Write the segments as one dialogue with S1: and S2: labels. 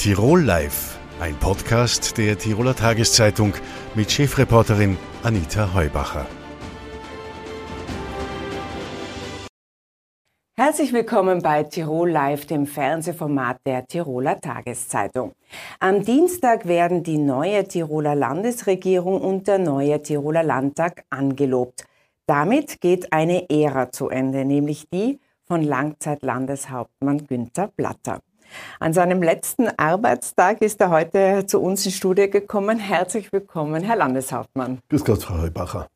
S1: Tirol Live, ein Podcast der Tiroler Tageszeitung mit Chefreporterin Anita Heubacher.
S2: Herzlich willkommen bei Tirol Live, dem Fernsehformat der Tiroler Tageszeitung. Am Dienstag werden die neue Tiroler Landesregierung und der neue Tiroler Landtag angelobt. Damit geht eine Ära zu Ende, nämlich die von Langzeitlandeshauptmann Günther Platter. An seinem letzten Arbeitstag ist er heute zu uns in Studie gekommen. Herzlich willkommen, Herr Landeshauptmann.
S3: Grüß Gott, Frau Heubacher.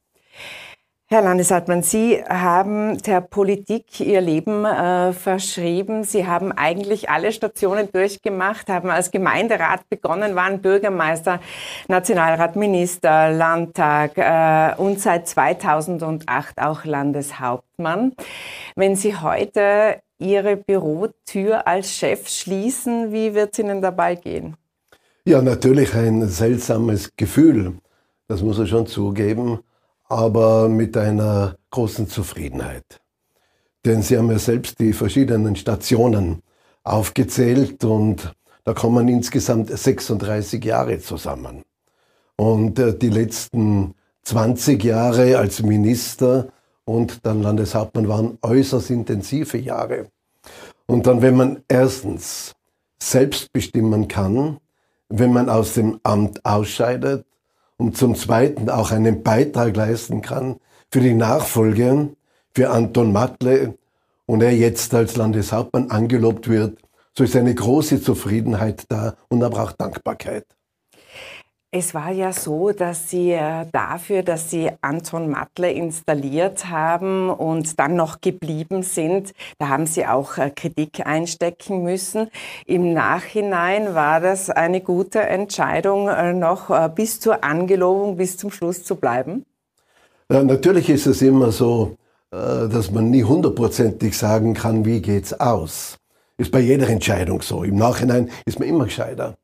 S2: Herr Landeshauptmann, Sie haben der Politik Ihr Leben äh, verschrieben. Sie haben eigentlich alle Stationen durchgemacht, haben als Gemeinderat begonnen, waren Bürgermeister, Nationalrat, Minister, Landtag äh, und seit 2008 auch Landeshauptmann. Wenn Sie heute Ihre Bürotür als Chef schließen. Wie wird es Ihnen dabei gehen?
S3: Ja, natürlich ein seltsames Gefühl, das muss er schon zugeben, aber mit einer großen Zufriedenheit. Denn Sie haben ja selbst die verschiedenen Stationen aufgezählt und da kommen insgesamt 36 Jahre zusammen. Und äh, die letzten 20 Jahre als Minister und dann Landeshauptmann waren äußerst intensive Jahre. Und dann, wenn man erstens selbst bestimmen kann, wenn man aus dem Amt ausscheidet und zum Zweiten auch einen Beitrag leisten kann für die Nachfolge, für Anton Matle und er jetzt als Landeshauptmann angelobt wird, so ist eine große Zufriedenheit da und aber auch Dankbarkeit.
S2: Es war ja so, dass Sie äh, dafür, dass Sie Anton Matle installiert haben und dann noch geblieben sind, da haben Sie auch äh, Kritik einstecken müssen. Im Nachhinein war das eine gute Entscheidung, äh, noch bis zur Angelobung, bis zum Schluss zu bleiben?
S3: Natürlich ist es immer so, dass man nie hundertprozentig sagen kann, wie geht's aus. Ist bei jeder Entscheidung so. Im Nachhinein ist man immer gescheiter.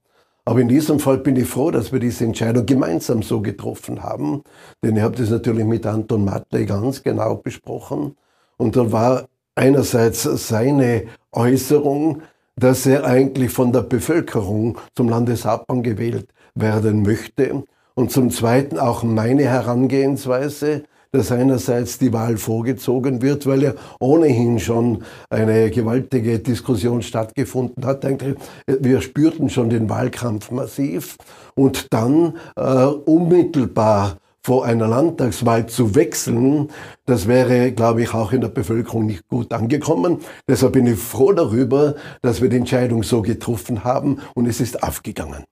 S3: Aber in diesem Fall bin ich froh, dass wir diese Entscheidung gemeinsam so getroffen haben. Denn ich habe das natürlich mit Anton Matle ganz genau besprochen. Und da war einerseits seine Äußerung, dass er eigentlich von der Bevölkerung zum Landeshauptmann gewählt werden möchte. Und zum Zweiten auch meine Herangehensweise, dass einerseits die Wahl vorgezogen wird, weil ja ohnehin schon eine gewaltige Diskussion stattgefunden hat. Wir spürten schon den Wahlkampf massiv und dann äh, unmittelbar vor einer Landtagswahl zu wechseln, das wäre, glaube ich, auch in der Bevölkerung nicht gut angekommen. Deshalb bin ich froh darüber, dass wir die Entscheidung so getroffen haben und es ist aufgegangen.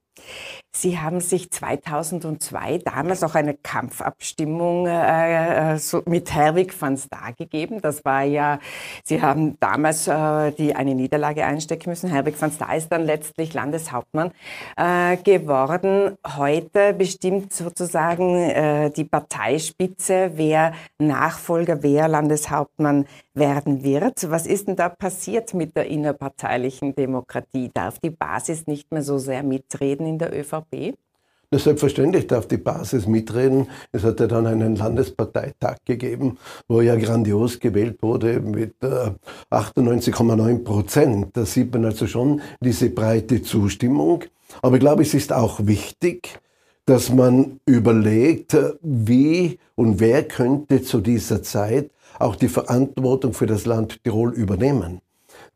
S2: Sie haben sich 2002 damals auch eine Kampfabstimmung äh, äh, so mit Herwig van Staar gegeben. Das war ja, Sie haben damals äh, die eine Niederlage einstecken müssen. Herwig van Staar ist dann letztlich Landeshauptmann äh, geworden. Heute bestimmt sozusagen äh, die Parteispitze, wer Nachfolger, wer Landeshauptmann werden wird. Was ist denn da passiert mit der innerparteilichen Demokratie? Darf die Basis nicht mehr so sehr mitreden in der ÖVP?
S3: Na, selbstverständlich darf die Basis mitreden. Es hat ja dann einen Landesparteitag gegeben, wo ja grandios gewählt wurde mit äh, 98,9 Prozent. Da sieht man also schon diese breite Zustimmung. Aber ich glaube, es ist auch wichtig, dass man überlegt, wie und wer könnte zu dieser Zeit auch die Verantwortung für das Land Tirol übernehmen.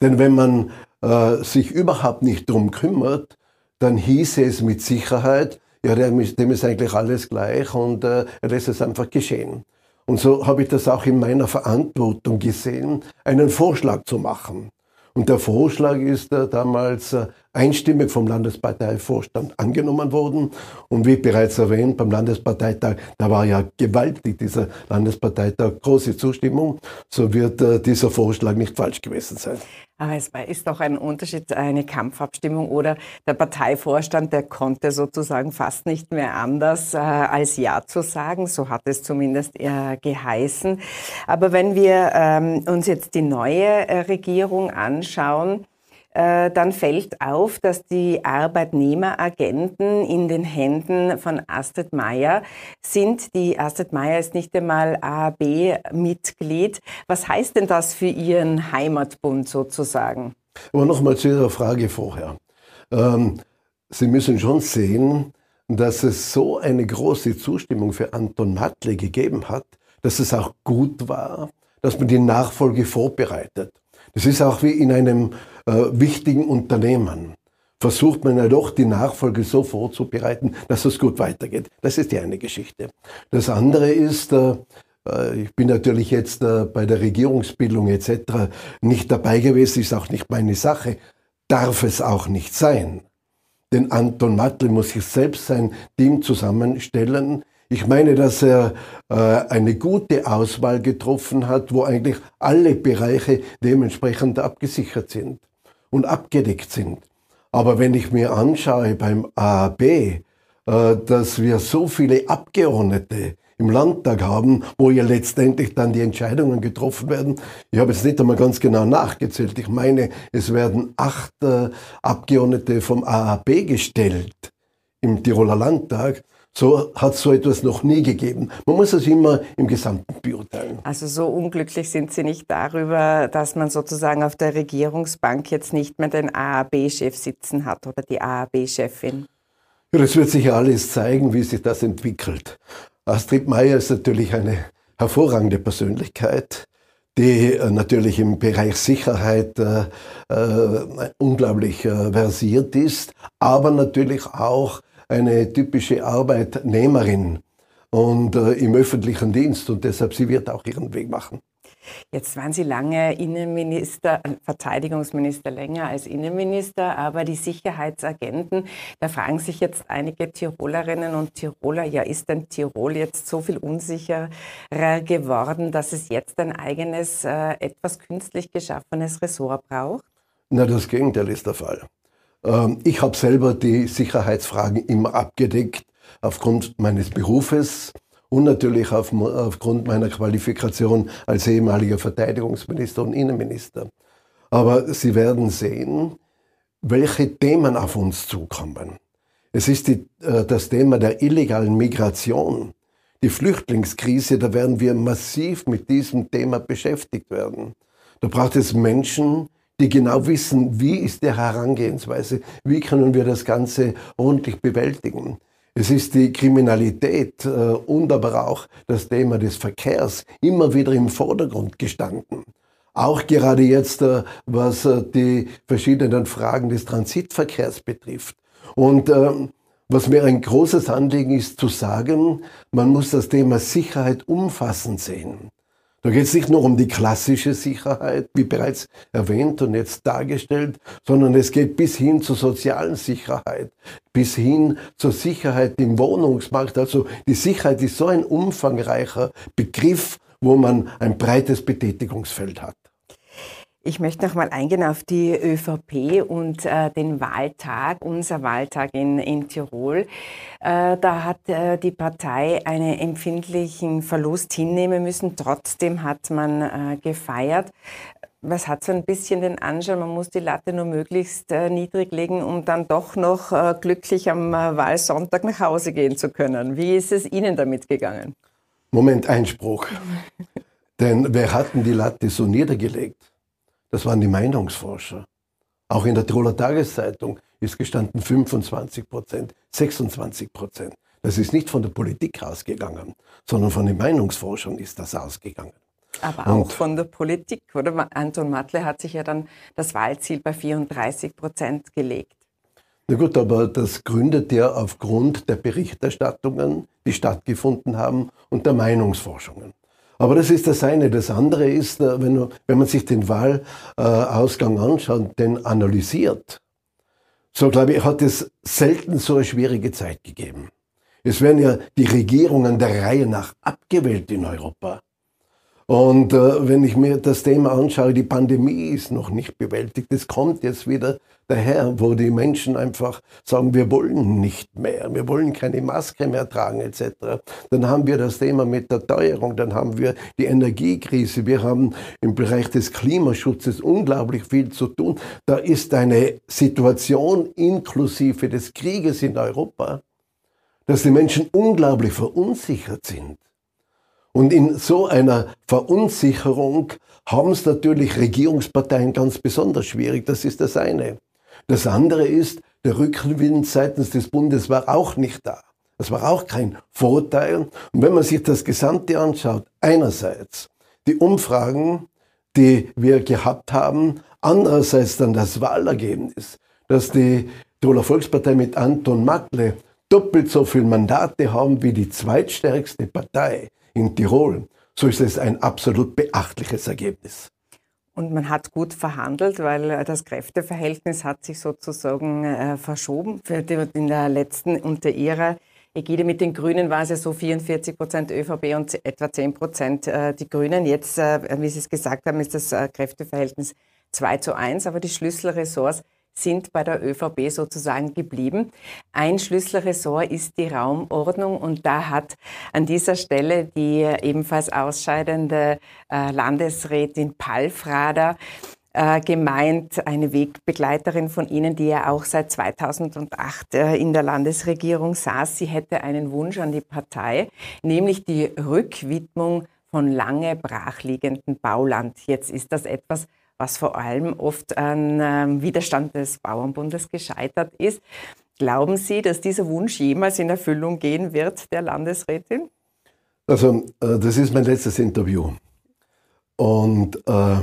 S3: Denn wenn man äh, sich überhaupt nicht drum kümmert, dann hieße es mit Sicherheit, ja, dem ist, eigentlich alles gleich und äh, er lässt es einfach geschehen. Und so habe ich das auch in meiner Verantwortung gesehen, einen Vorschlag zu machen. Und der Vorschlag ist äh, damals äh, einstimmig vom Landesparteivorstand angenommen worden. Und wie bereits erwähnt, beim Landesparteitag, da war ja gewaltig dieser Landesparteitag, große Zustimmung. So wird äh, dieser Vorschlag nicht falsch gewesen sein.
S2: Aber es ist doch ein Unterschied, eine Kampfabstimmung oder der Parteivorstand, der konnte sozusagen fast nicht mehr anders äh, als Ja zu sagen. So hat es zumindest äh, geheißen. Aber wenn wir ähm, uns jetzt die neue äh, Regierung anschauen, dann fällt auf, dass die Arbeitnehmeragenten in den Händen von Astrid Meyer sind. Die Astrid Meyer ist nicht einmal AAB-Mitglied. Was heißt denn das für Ihren Heimatbund sozusagen?
S3: Aber nochmal zu Ihrer Frage vorher. Ähm, Sie müssen schon sehen, dass es so eine große Zustimmung für Anton Matle gegeben hat, dass es auch gut war, dass man die Nachfolge vorbereitet. Das ist auch wie in einem äh, wichtigen Unternehmen. Versucht man ja doch, die Nachfolge so vorzubereiten, dass es gut weitergeht. Das ist die eine Geschichte. Das andere ist, äh, äh ich bin natürlich jetzt äh, bei der Regierungsbildung etc. nicht dabei gewesen, ist auch nicht meine Sache, darf es auch nicht sein. Denn Anton Mattel muss sich selbst sein Team zusammenstellen. Ich meine, dass er äh, eine gute Auswahl getroffen hat, wo eigentlich alle Bereiche dementsprechend abgesichert sind und abgedeckt sind. Aber wenn ich mir anschaue beim AAB, äh, dass wir so viele Abgeordnete im Landtag haben, wo ja letztendlich dann die Entscheidungen getroffen werden. Ich habe jetzt nicht einmal ganz genau nachgezählt. Ich meine, es werden acht äh, Abgeordnete vom AAB gestellt im Tiroler Landtag. So hat es so etwas noch nie gegeben. Man muss es immer im Gesamten beurteilen.
S2: Also so unglücklich sind Sie nicht darüber, dass man sozusagen auf der Regierungsbank jetzt nicht mehr den AAB-Chef sitzen hat oder die AAB-Chefin.
S3: Ja, das wird sich ja alles zeigen, wie sich das entwickelt. Astrid Meyer ist natürlich eine hervorragende Persönlichkeit, die äh, natürlich im Bereich Sicherheit äh, äh, unglaublich äh, versiert ist, aber natürlich auch eine typische Arbeitnehmerin und äh, im öffentlichen Dienst und deshalb sie wird auch ihren Weg machen.
S2: Jetzt waren Sie lange Innenminister, Verteidigungsminister länger als Innenminister, aber die Sicherheitsagenten, da fragen sich jetzt einige Tirolerinnen und Tiroler, ja, ist denn Tirol jetzt so viel unsicherer geworden, dass es jetzt ein eigenes, äh, etwas künstlich geschaffenes Ressort braucht?
S3: Na, das Gegenteil ist der Fall. Ähm, ich habe selber die Sicherheitsfragen immer abgedeckt aufgrund meines Berufes und natürlich auf, aufgrund meiner Qualifikation als ehemaliger Verteidigungsminister und Innenminister. Aber Sie werden sehen, welche Themen auf uns zukommen. Es ist die, äh, das Thema der illegalen Migration, die Flüchtlingskrise, da werden wir massiv mit diesem Thema beschäftigt werden. Da braucht es Menschen, die genau wissen, wie ist die Herangehensweise, wie können wir das Ganze ordentlich bewältigen. Es ist die Kriminalität äh, und aber auch das Thema des Verkehrs immer wieder im Vordergrund gestanden. Auch gerade jetzt, äh, was äh, die verschiedenen Fragen des Transitverkehrs betrifft. Und was mir ein großes Anliegen ist zu sagen, man muss das Thema Sicherheit umfassend sehen. Da geht es nicht nur um die klassische Sicherheit, wie bereits erwähnt und jetzt dargestellt, sondern es geht bis hin zur sozialen Sicherheit, bis hin zur Sicherheit im Wohnungsmarkt. Also die Sicherheit ist so ein umfangreicher Begriff, wo man ein breites Betätigungsfeld hat.
S2: Ich möchte noch mal eingehen auf die ÖVP und äh, den Wahltag, unser Wahltag in, in Tirol. Äh, da hat äh, die Partei einen empfindlichen Verlust hinnehmen müssen. Trotzdem hat man äh, gefeiert. Was hat so ein bisschen den Anschein, man muss die Latte nur möglichst äh, niedrig legen, um dann doch noch äh, glücklich am Wahlsonntag nach Hause gehen zu können. Wie ist es Ihnen damit gegangen?
S3: Moment, Einspruch. Denn wer hat denn die Latte so niedergelegt? Das waren die Meinungsforscher. Auch in der Tiroler Tageszeitung ist gestanden 25 Prozent, 26 Prozent. Das ist nicht von der Politik ausgegangen, sondern von den Meinungsforschern ist das ausgegangen.
S2: Aber auch Und, von der Politik, oder? Anton Matle hat sich ja dann das Wahlziel bei 34 Prozent gelegt.
S3: Na gut, aber das gründet ja aufgrund der Berichterstattungen, die stattgefunden haben und der Meinungsforschungen. Aber das ist das eine. Das andere ist, äh, wenn, wenn man sich den Wahlausgang anschaut, den analysiert, so glaube ich, hat es selten so eine schwierige Zeit gegeben. Es werden ja die Regierungen der Reihe nach abgewählt in Europa. Und äh, wenn ich mir das Thema anschaue, die Pandemie ist noch nicht bewältigt. Es kommt jetzt wieder daher, wo die Menschen einfach sagen, wir wollen nicht mehr, wir wollen keine Maske mehr tragen etc. Dann haben wir das Thema mit der Teuerung, dann haben wir die Energiekrise, wir haben im Bereich des Klimaschutzes unglaublich viel zu tun. Da ist eine Situation inklusive des Krieges in Europa, dass die Menschen unglaublich verunsichert sind. Und in so einer Verunsicherung haben es natürlich Regierungsparteien ganz besonders schwierig. Das ist das eine. Das andere ist, der Rückenwind seitens des Bundes war auch nicht da. Das war auch kein Vorteil. Und wenn man sich das Gesamte anschaut, einerseits die Umfragen, die wir gehabt haben, andererseits dann das Wahlergebnis, dass die Tiroler Volkspartei mit Anton Mackle doppelt so viele Mandate haben wie die zweitstärkste Partei in Tirol, so ist es ein absolut beachtliches Ergebnis.
S2: Und man hat gut verhandelt, weil äh, das Kräfteverhältnis hat sich sozusagen äh, verschoben. in der letzten, unter ihrer Ägide mit den Grünen war es ja so 44 Prozent ÖVP und etwa 10 Prozent äh, die Grünen. Jetzt, äh, wie Sie es gesagt haben, ist das äh, Kräfteverhältnis 2 zu 1, aber die Schlüsselressorts sind bei der ÖVP sozusagen geblieben. Ein Schlüsselressort ist die Raumordnung und da hat an dieser Stelle die ebenfalls ausscheidende äh, Landesrätin Palfrader äh, gemeint, eine Wegbegleiterin von Ihnen, die ja auch seit 2008 äh, in der Landesregierung saß. Sie hätte einen Wunsch an die Partei, nämlich die Rückwidmung von lange brachliegenden Bauland. Jetzt ist das etwas, was vor allem oft an ähm, Widerstand des Bauernbundes gescheitert ist. Glauben Sie, dass dieser Wunsch jemals in Erfüllung gehen wird, der Landesrätin?
S3: Also, äh, das ist mein letztes Interview. Und äh,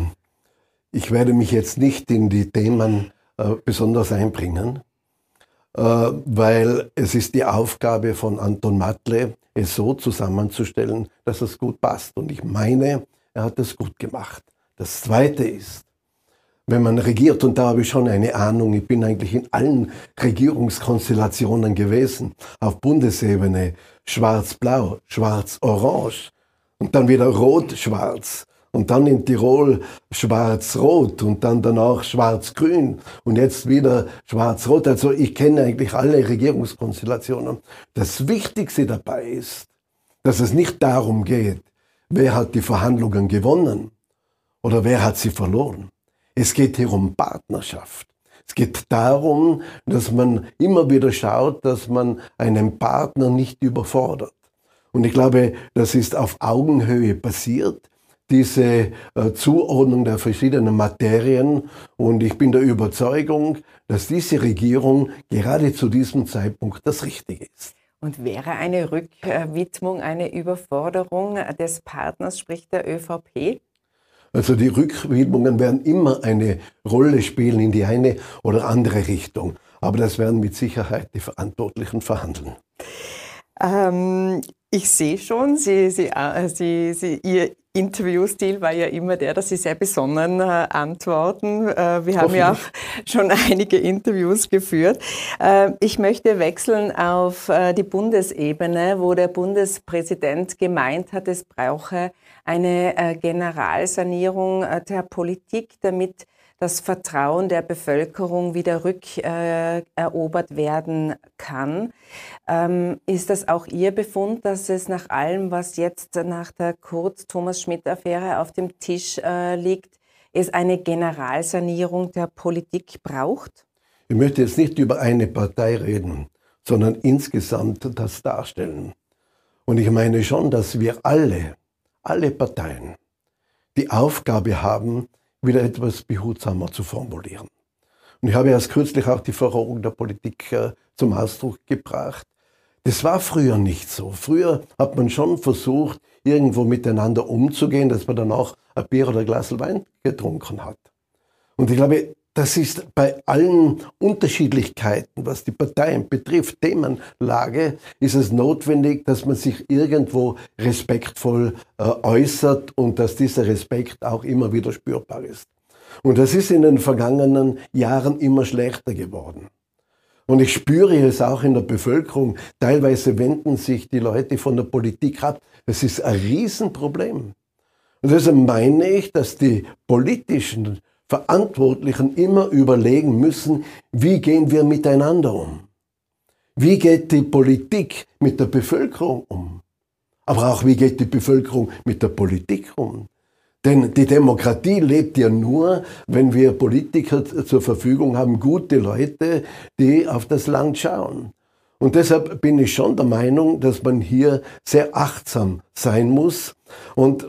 S3: ich werde mich jetzt nicht in die Themen äh, besonders einbringen, äh, weil es ist die Aufgabe von Anton Matle, es so zusammenzustellen, dass es gut passt. Und ich meine, er hat es gut gemacht. Das Zweite ist, wenn man regiert, und da habe ich schon eine Ahnung, ich bin eigentlich in allen Regierungskonstellationen gewesen, auf Bundesebene, schwarz-blau, schwarz-orange und dann wieder rot-schwarz und dann in Tirol schwarz-rot und dann danach schwarz-grün und jetzt wieder schwarz-rot. Also ich kenne eigentlich alle Regierungskonstellationen. Das Wichtigste dabei ist, dass es nicht darum geht, wer hat die Verhandlungen gewonnen oder wer hat sie verloren. Es geht hier um Partnerschaft. Es geht darum, dass man immer wieder schaut, dass man einen Partner nicht überfordert. Und ich glaube, das ist auf Augenhöhe passiert diese äh, Zuordnung der verschiedenen Materien. Und ich bin der Überzeugung, dass diese Regierung gerade zu diesem Zeitpunkt das Richtige ist.
S2: Und wäre eine Rückwidmung eine Überforderung des Partners, sprich der ÖVP?
S3: Also die Rückwidmungen werden immer eine Rolle spielen in die eine oder andere Richtung. Aber das werden mit Sicherheit die Verantwortlichen verhandeln.
S2: Ähm, ich sehe schon, Sie, Sie, äh, Sie, Sie, Ihr Interviewstil war ja immer der, dass Sie sehr besonnen äh, antworten. Äh, wir haben ja auch schon einige Interviews geführt. Äh, ich möchte wechseln auf äh, die Bundesebene, wo der Bundespräsident gemeint hat, es brauche eine äh, Generalsanierung der Politik, damit das Vertrauen der Bevölkerung wieder rückerobert äh, werden kann. Ähm, ist das auch Ihr Befund, dass es nach allem, was jetzt nach der Kurz-Thomas-Schmidt-Affäre auf dem Tisch äh, liegt, es eine Generalsanierung der Politik braucht?
S3: Ich möchte jetzt nicht über eine Partei reden, sondern insgesamt das darstellen. Und ich meine schon, dass wir alle, alle Parteien, die Aufgabe haben, wieder etwas behutsamer zu formulieren. Und ich habe erst kürzlich auch die Verrohung der Politik äh, zum Ausdruck gebracht. Das war früher nicht so. Früher hat man schon versucht, irgendwo miteinander umzugehen, dass man danach ein Bier oder ein Glas Wein getrunken hat. Und ich glaube, das ist bei allen Unterschiedlichkeiten, was die Parteien betrifft, Themenlage, ist es notwendig, dass man sich irgendwo respektvoll äh, äußert und dass dieser Respekt auch immer wieder spürbar ist. Und das ist in den vergangenen Jahren immer schlechter geworden. Und ich spüre es auch in der Bevölkerung. Teilweise wenden sich die Leute von der Politik ab. Das ist ein Riesenproblem. Und deshalb meine ich, dass die politischen Verantwortlichen immer überlegen müssen, wie gehen wir miteinander um? Wie geht die Politik mit der Bevölkerung um? Aber auch wie geht die Bevölkerung mit der Politik um? Denn die Demokratie lebt ja nur, wenn wir Politiker zur Verfügung haben, gute Leute, die auf das Land schauen. Und deshalb bin ich schon der Meinung, dass man hier sehr achtsam sein muss. Und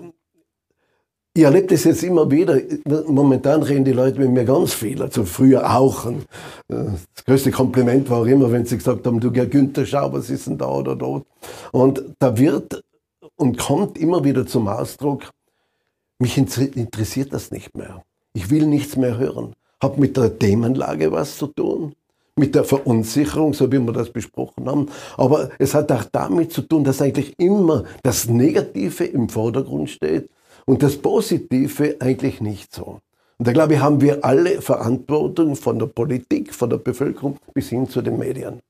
S3: ich erlebe das jetzt immer wieder. Momentan reden die Leute mit mir ganz viel. Also früher auch. Das größte Kompliment war immer, wenn sie gesagt haben, du Günther, schau, was ist denn da oder dort. Und da wird und kommt immer wieder zum Ausdruck, mich interessiert das nicht mehr. Ich will nichts mehr hören. Hat mit der Themenlage was zu tun, mit der Verunsicherung, so wie wir das besprochen haben. Aber es hat auch damit zu tun, dass eigentlich immer das Negative im Vordergrund steht und das Positive eigentlich nicht so. Und da glaube ich, haben wir alle Verantwortung von der Politik, von der Bevölkerung bis hin zu den Medien.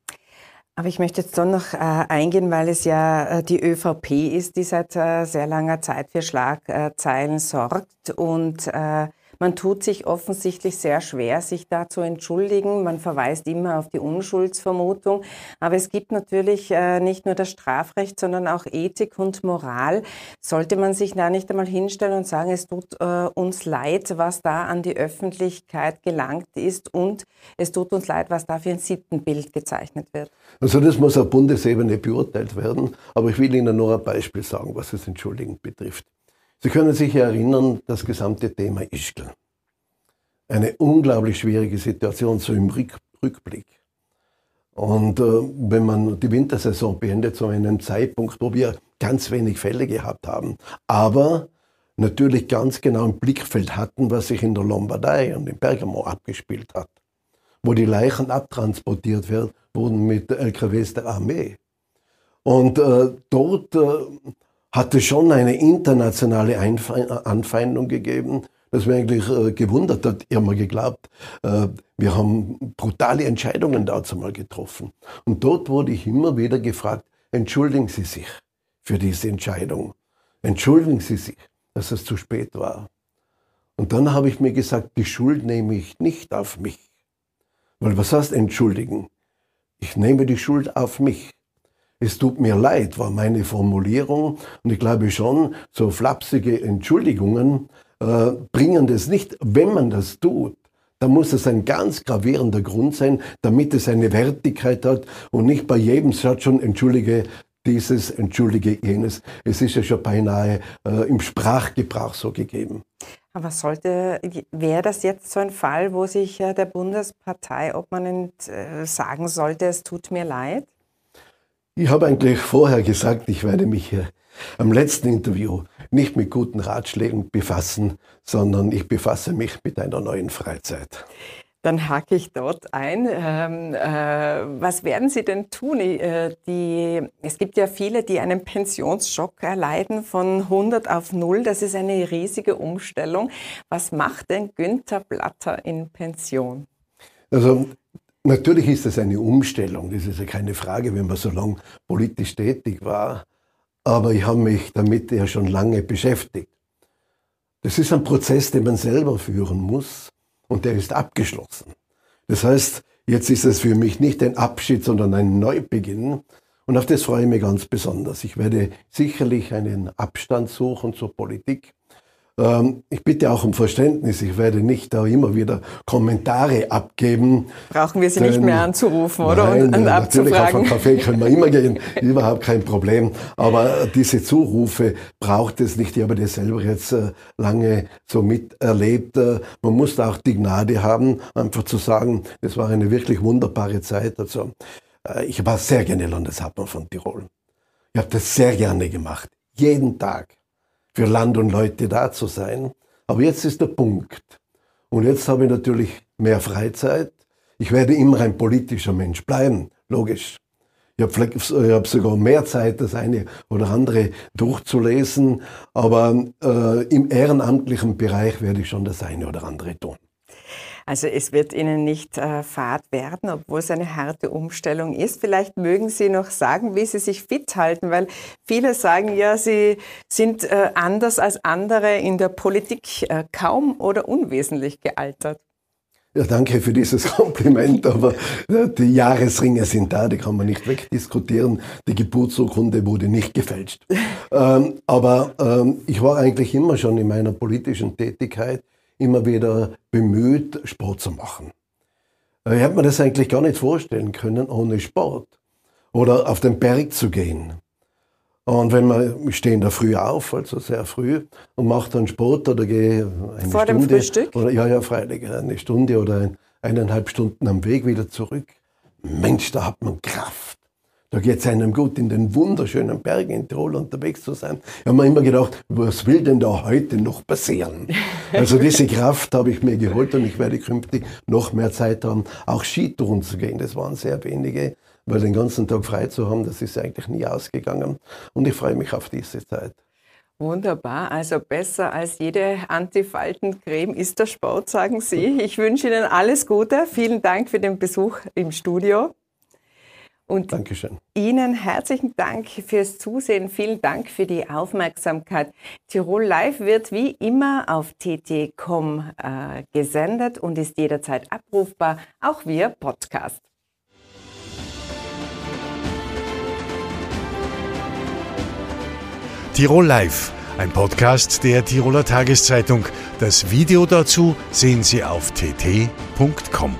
S2: Aber ich möchte jetzt doch noch äh, eingehen, weil es ja äh, die ÖVP ist, die seit äh, sehr langer Zeit für Schlagzeilen sorgt und äh, man tut sich offensichtlich sehr schwer, sich da zu entschuldigen. Man verweist immer auf die Unschuldsvermutung. Aber es gibt natürlich äh, nicht nur das Strafrecht, sondern auch Ethik und Moral. Sollte man sich da nicht einmal hinstellen und sagen, es tut äh, uns leid, was da an die Öffentlichkeit gelangt ist und es tut uns leid, was da für ein Sittenbild gezeichnet wird?
S3: Also das muss auf Bundesebene beurteilt werden. Aber ich will Ihnen nur ein Beispiel sagen, was das Entschuldigen betrifft. Sie können sich erinnern, das gesamte Thema Ischgl. Eine unglaublich schwierige Situation, so im Rückblick. Und äh, wenn man die Wintersaison beendet, zu einem Zeitpunkt, wo wir ganz wenig Fälle gehabt haben, aber natürlich ganz genau im Blickfeld hatten, was sich in der Lombardei und in Bergamo abgespielt hat, wo die Leichen abtransportiert werden, wurden mit LKWs der Armee. Und äh, dort äh, hatte schon eine internationale Anfeindung gegeben, das mir eigentlich äh, gewundert hat. Ich habe mir geglaubt, äh, wir haben brutale Entscheidungen dazu mal getroffen. Und dort wurde ich immer wieder gefragt, entschuldigen Sie sich für diese Entscheidung. Entschuldigen Sie sich, dass es zu spät war. Und dann habe ich mir gesagt, die Schuld nehme ich nicht auf mich. Weil was heißt entschuldigen? Ich nehme die Schuld auf mich. Es tut mir leid, war meine Formulierung. Und ich glaube schon, so flapsige Entschuldigungen äh, bringen das nicht. Wenn man das tut, dann muss es ein ganz gravierender Grund sein, damit es eine Wertigkeit hat und nicht bei jedem Satz schon entschuldige dieses, entschuldige jenes. Es ist ja schon beinahe äh, im Sprachgebrauch so gegeben.
S2: Aber sollte, wäre das jetzt so ein Fall, wo sich äh, der Bundespartei, ob man äh, sagen sollte, es tut mir leid?
S3: Ich habe eigentlich vorher gesagt, ich werde mich hier am letzten Interview nicht mit guten Ratschlägen befassen, sondern ich befasse mich mit einer neuen Freizeit.
S2: Dann hake ich dort ein. Ähm, äh, was werden Sie denn tun? Äh, die, es gibt ja viele, die einen Pensionsschock erleiden von 100 auf 0. Das ist eine riesige Umstellung. Was macht denn Günther Blatter in Pension?
S3: Also Natürlich ist es eine Umstellung, das ist ja keine Frage, wenn man so lange politisch tätig war. Aber ich habe mich damit ja schon lange beschäftigt. Das ist ein Prozess, den man selber führen muss und der ist abgeschlossen. Das heißt, jetzt ist es für mich nicht ein Abschied, sondern ein Neubeginn. Und auf das freue ich mich ganz besonders. Ich werde sicherlich einen Abstand suchen zur Politik ich bitte auch um Verständnis. Ich werde nicht da immer wieder Kommentare abgeben.
S2: Brauchen wir Sie denn, nicht mehr anzurufen, oder?
S3: Nein, und, und natürlich auf einen Kaffee können wir immer gehen. Überhaupt kein Problem. Aber diese Zurufe braucht es nicht. Ich habe das selber jetzt äh, lange so miterlebt. Äh, man muss da auch die Gnade haben, einfach zu sagen, es war eine wirklich wunderbare Zeit. Also, äh, ich war sehr gerne Landeshauptmann von Tirol. Ich habe das sehr gerne gemacht. Jeden Tag für Land und Leute da zu sein. Aber jetzt ist der Punkt. Und jetzt habe ich natürlich mehr Freizeit. Ich werde immer ein politischer Mensch bleiben, logisch. Ich habe hab sogar mehr Zeit, das eine oder andere durchzulesen, aber äh, im ehrenamtlichen Bereich werde ich schon das eine oder andere tun.
S2: Also es wird Ihnen nicht äh, fad werden, obwohl es eine harte Umstellung ist. Vielleicht mögen Sie noch sagen, wie Sie sich fit halten, weil viele sagen ja, Sie sind äh, anders als andere in der Politik äh, kaum oder unwesentlich gealtert.
S3: Ja, danke für dieses Kompliment, aber äh, die Jahresringe sind da, die kann man nicht wegdiskutieren. Die Geburtsurkunde wurde nicht gefälscht. ähm, aber ähm, ich war eigentlich immer schon in meiner politischen Tätigkeit immer wieder bemüht, Sport zu machen. Ich hätte mir das eigentlich gar nicht vorstellen können ohne Sport oder auf den Berg zu gehen. Und wenn man, ich stehe in der Früh auf, also sehr früh, und mache dann Sport oder gehe eine
S2: Vor
S3: Stunde.
S2: dem Frühstück?
S3: Oder, ja, ja, freilich, eine Stunde oder ein, eineinhalb Stunden am Weg wieder zurück. Mensch, da hat man Kraft. Da geht es einem gut, in den wunderschönen Bergen in Tirol unterwegs zu sein. Ich habe mir immer gedacht, was will denn da heute noch passieren? Also diese Kraft habe ich mir geholt und ich werde künftig noch mehr Zeit haben, auch Skitouren zu gehen. Das waren sehr wenige, weil den ganzen Tag frei zu haben, das ist eigentlich nie ausgegangen. Und ich freue mich auf diese Zeit.
S2: Wunderbar, also besser als jede Antifaltencreme ist der Sport, sagen Sie. Ich wünsche Ihnen alles Gute. Vielen Dank für den Besuch im Studio. Und
S3: Dankeschön.
S2: Ihnen herzlichen Dank fürs Zusehen. Vielen Dank für die Aufmerksamkeit. Tirol Live wird wie immer auf tt.com äh, gesendet und ist jederzeit abrufbar, auch via Podcast.
S1: Tirol Live, ein Podcast der Tiroler Tageszeitung. Das Video dazu sehen Sie auf tt.com.